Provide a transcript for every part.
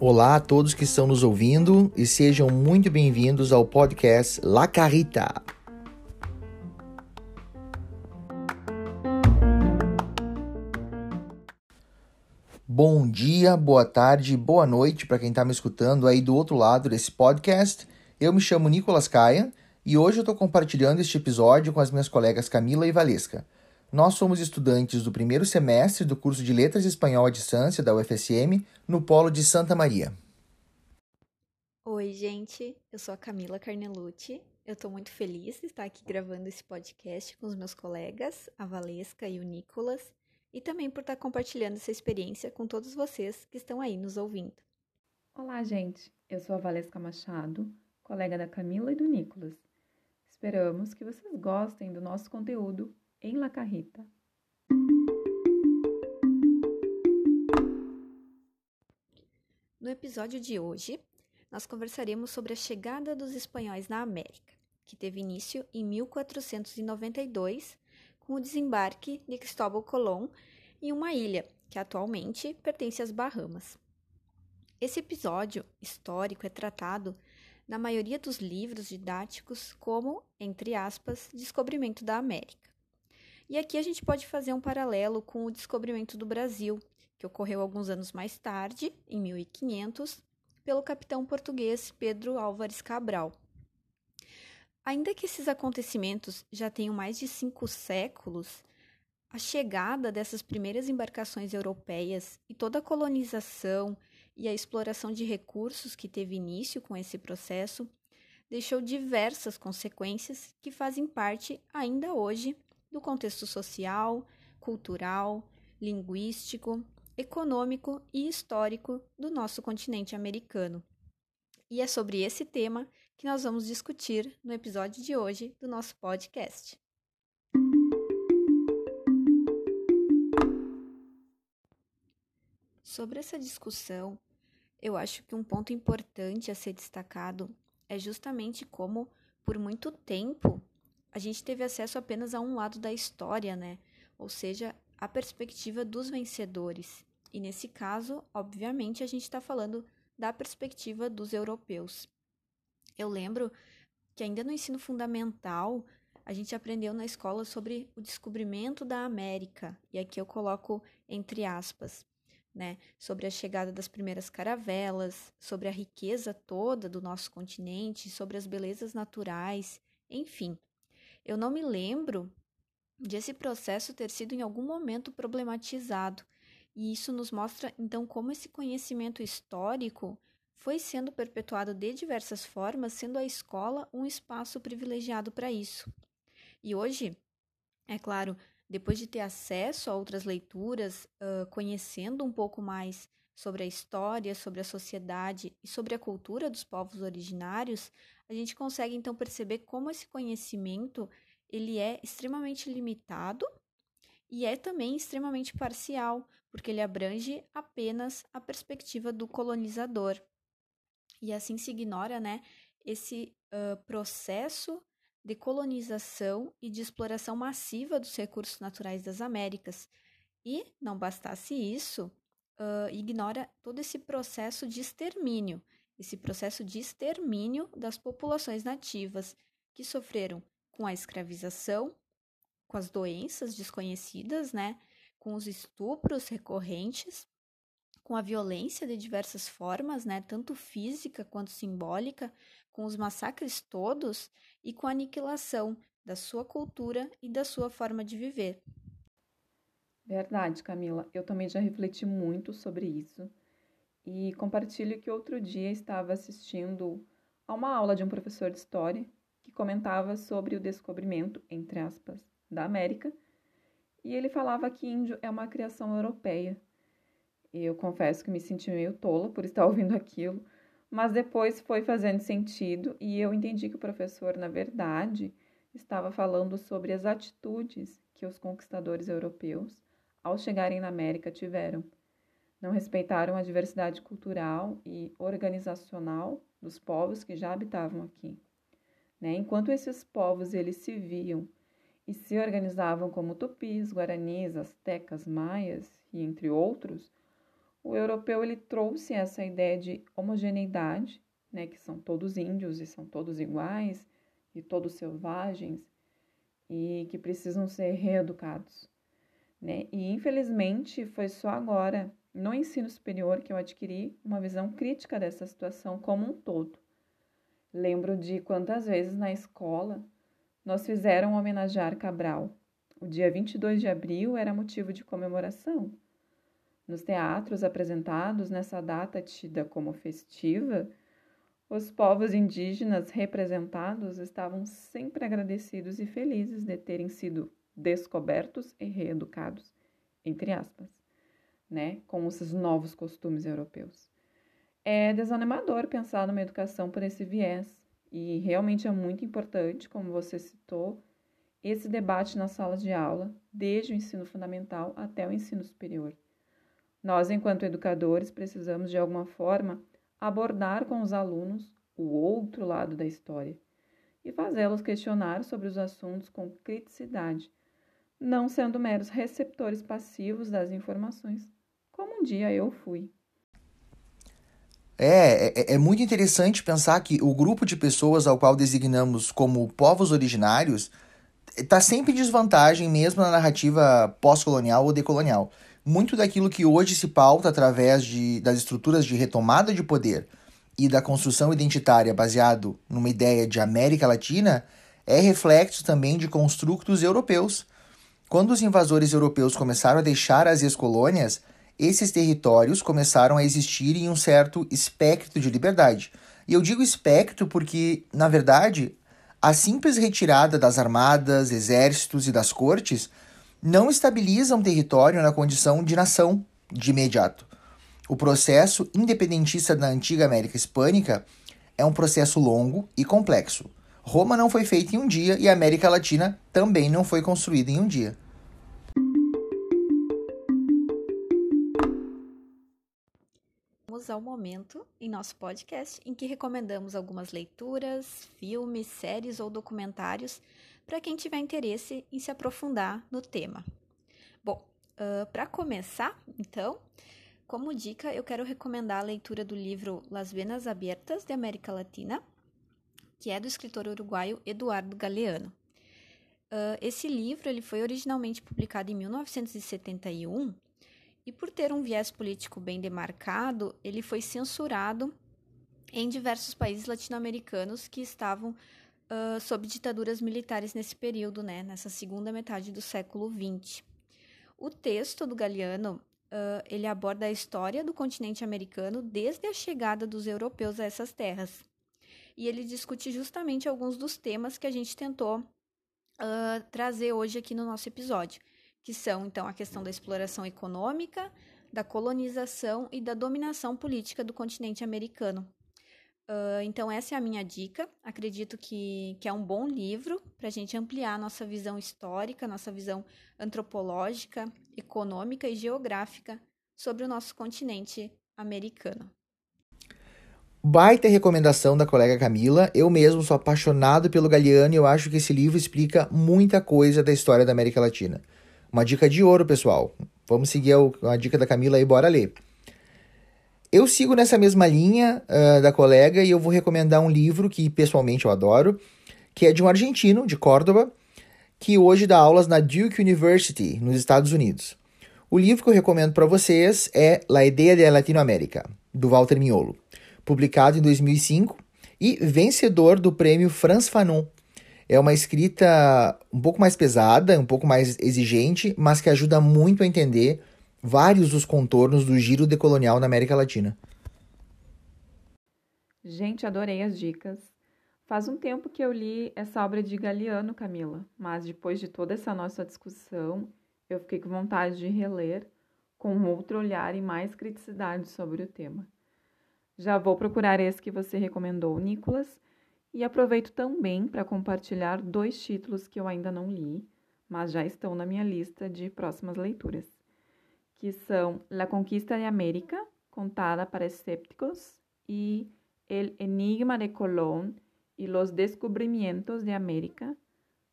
Olá a todos que estão nos ouvindo e sejam muito bem-vindos ao podcast La Carita. Bom dia, boa tarde, boa noite para quem está me escutando aí do outro lado desse podcast. Eu me chamo Nicolas Caia e hoje eu estou compartilhando este episódio com as minhas colegas Camila e Valesca. Nós somos estudantes do primeiro semestre do curso de Letras Espanhol à Distância da UFSM, no Polo de Santa Maria. Oi, gente, eu sou a Camila Carnelucci. Eu estou muito feliz de estar aqui gravando esse podcast com os meus colegas, a Valesca e o Nicolas, e também por estar compartilhando essa experiência com todos vocês que estão aí nos ouvindo. Olá, gente, eu sou a Valesca Machado, colega da Camila e do Nicolas. Esperamos que vocês gostem do nosso conteúdo em La Carrita. No episódio de hoje, nós conversaremos sobre a chegada dos espanhóis na América, que teve início em 1492 com o desembarque de Cristóbal Colón em uma ilha que atualmente pertence às Bahamas. Esse episódio histórico é tratado na maioria dos livros didáticos como, entre aspas, descobrimento da América. E aqui a gente pode fazer um paralelo com o descobrimento do Brasil, que ocorreu alguns anos mais tarde, em 1500, pelo capitão português Pedro Álvares Cabral. Ainda que esses acontecimentos já tenham mais de cinco séculos, a chegada dessas primeiras embarcações europeias e toda a colonização e a exploração de recursos que teve início com esse processo deixou diversas consequências que fazem parte ainda hoje do contexto social, cultural, linguístico, econômico e histórico do nosso continente americano. E é sobre esse tema que nós vamos discutir no episódio de hoje do nosso podcast. Sobre essa discussão, eu acho que um ponto importante a ser destacado é justamente como, por muito tempo, a gente teve acesso apenas a um lado da história, né? Ou seja, a perspectiva dos vencedores. E nesse caso, obviamente, a gente está falando da perspectiva dos europeus. Eu lembro que ainda no ensino fundamental, a gente aprendeu na escola sobre o descobrimento da América, e aqui eu coloco entre aspas, né, sobre a chegada das primeiras caravelas, sobre a riqueza toda do nosso continente, sobre as belezas naturais, enfim. Eu não me lembro de esse processo ter sido em algum momento problematizado, e isso nos mostra então como esse conhecimento histórico foi sendo perpetuado de diversas formas, sendo a escola um espaço privilegiado para isso. E hoje, é claro, depois de ter acesso a outras leituras, uh, conhecendo um pouco mais sobre a história, sobre a sociedade e sobre a cultura dos povos originários, a gente consegue então perceber como esse conhecimento ele é extremamente limitado e é também extremamente parcial, porque ele abrange apenas a perspectiva do colonizador. E assim se ignora, né, esse uh, processo de colonização e de exploração massiva dos recursos naturais das Américas. E, não bastasse isso, uh, ignora todo esse processo de extermínio, esse processo de extermínio das populações nativas que sofreram com a escravização, com as doenças desconhecidas, né, com os estupros recorrentes, com a violência de diversas formas, né, tanto física quanto simbólica, com os massacres todos e com a aniquilação da sua cultura e da sua forma de viver. Verdade, Camila. Eu também já refleti muito sobre isso. E compartilho que outro dia estava assistindo a uma aula de um professor de história que comentava sobre o descobrimento, entre aspas, da América, e ele falava que índio é uma criação europeia. Eu confesso que me senti meio tola por estar ouvindo aquilo, mas depois foi fazendo sentido e eu entendi que o professor, na verdade, estava falando sobre as atitudes que os conquistadores europeus ao chegarem na América, tiveram. Não respeitaram a diversidade cultural e organizacional dos povos que já habitavam aqui. Né? Enquanto esses povos eles se viam e se organizavam como tupis, guaranis, astecas, maias e entre outros, o europeu ele trouxe essa ideia de homogeneidade, né, que são todos índios e são todos iguais e todos selvagens e que precisam ser reeducados, né? E infelizmente foi só agora no ensino superior que eu adquiri uma visão crítica dessa situação como um todo. Lembro de quantas vezes na escola nós fizeram homenagear Cabral. O dia 22 de abril era motivo de comemoração. Nos teatros apresentados nessa data tida como festiva, os povos indígenas representados estavam sempre agradecidos e felizes de terem sido descobertos e reeducados, entre aspas, né, com esses novos costumes europeus. É desanimador pensar numa educação por esse viés, e realmente é muito importante, como você citou, esse debate na sala de aula, desde o ensino fundamental até o ensino superior. Nós, enquanto educadores, precisamos de alguma forma abordar com os alunos o outro lado da história e fazê-los questionar sobre os assuntos com criticidade, não sendo meros receptores passivos das informações, dia eu fui. É, é, é, muito interessante pensar que o grupo de pessoas ao qual designamos como povos originários está sempre em desvantagem mesmo na narrativa pós-colonial ou decolonial. Muito daquilo que hoje se pauta através de, das estruturas de retomada de poder e da construção identitária baseado numa ideia de América Latina é reflexo também de construtos europeus. Quando os invasores europeus começaram a deixar as ex-colônias, esses territórios começaram a existir em um certo espectro de liberdade. E eu digo espectro porque, na verdade, a simples retirada das armadas, exércitos e das cortes não estabiliza um território na condição de nação de imediato. O processo independentista da antiga América Hispânica é um processo longo e complexo. Roma não foi feita em um dia e a América Latina também não foi construída em um dia. Chegamos ao momento em nosso podcast em que recomendamos algumas leituras, filmes, séries ou documentários para quem tiver interesse em se aprofundar no tema. Bom, uh, para começar, então, como dica, eu quero recomendar a leitura do livro Las Venas Abertas de América Latina, que é do escritor uruguaio Eduardo Galeano. Uh, esse livro ele foi originalmente publicado em 1971 e por ter um viés político bem demarcado, ele foi censurado em diversos países latino-americanos que estavam uh, sob ditaduras militares nesse período, né, nessa segunda metade do século XX. O texto do Galeano uh, ele aborda a história do continente americano desde a chegada dos europeus a essas terras. E ele discute justamente alguns dos temas que a gente tentou uh, trazer hoje aqui no nosso episódio que são então a questão da exploração econômica, da colonização e da dominação política do continente americano. Uh, então, essa é a minha dica. Acredito que, que é um bom livro para a gente ampliar nossa visão histórica, nossa visão antropológica, econômica e geográfica sobre o nosso continente americano. Baita recomendação da colega Camila. Eu mesmo sou apaixonado pelo Galeano e eu acho que esse livro explica muita coisa da história da América Latina. Uma dica de ouro, pessoal. Vamos seguir a, dica da Camila e bora ler. Eu sigo nessa mesma linha uh, da colega e eu vou recomendar um livro que pessoalmente eu adoro, que é de um argentino, de Córdoba, que hoje dá aulas na Duke University, nos Estados Unidos. O livro que eu recomendo para vocês é La Ideia de Latinoamérica, do Walter Miolo, publicado em 2005 e vencedor do prêmio Franz Fanon é uma escrita um pouco mais pesada, um pouco mais exigente, mas que ajuda muito a entender vários dos contornos do giro decolonial na América Latina. Gente, adorei as dicas. Faz um tempo que eu li essa obra de Galeano, Camila, mas depois de toda essa nossa discussão, eu fiquei com vontade de reler com outro olhar e mais criticidade sobre o tema. Já vou procurar esse que você recomendou, Nicolas, e aproveito também para compartilhar dois títulos que eu ainda não li, mas já estão na minha lista de próximas leituras, que são La Conquista de América, contada para escépticos, e El Enigma de Colón e los Descubrimientos de América,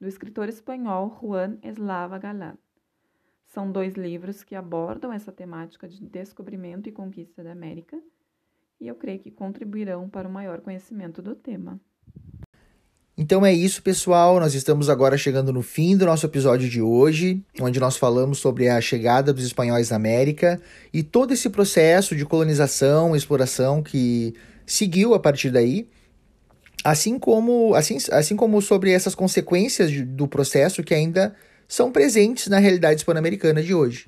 do escritor espanhol Juan Eslava Galán. São dois livros que abordam essa temática de descobrimento e conquista da América e eu creio que contribuirão para o maior conhecimento do tema. Então é isso, pessoal. Nós estamos agora chegando no fim do nosso episódio de hoje, onde nós falamos sobre a chegada dos espanhóis na América e todo esse processo de colonização, exploração que seguiu a partir daí, assim como assim, assim como sobre essas consequências do processo que ainda são presentes na realidade hispano-americana de hoje.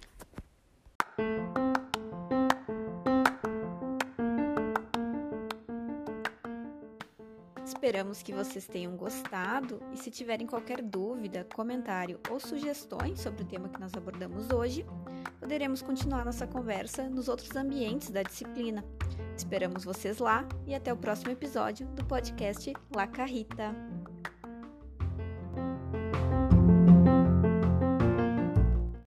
Esperamos que vocês tenham gostado e se tiverem qualquer dúvida, comentário ou sugestões sobre o tema que nós abordamos hoje, poderemos continuar nossa conversa nos outros ambientes da disciplina. Esperamos vocês lá e até o próximo episódio do podcast La Carrita.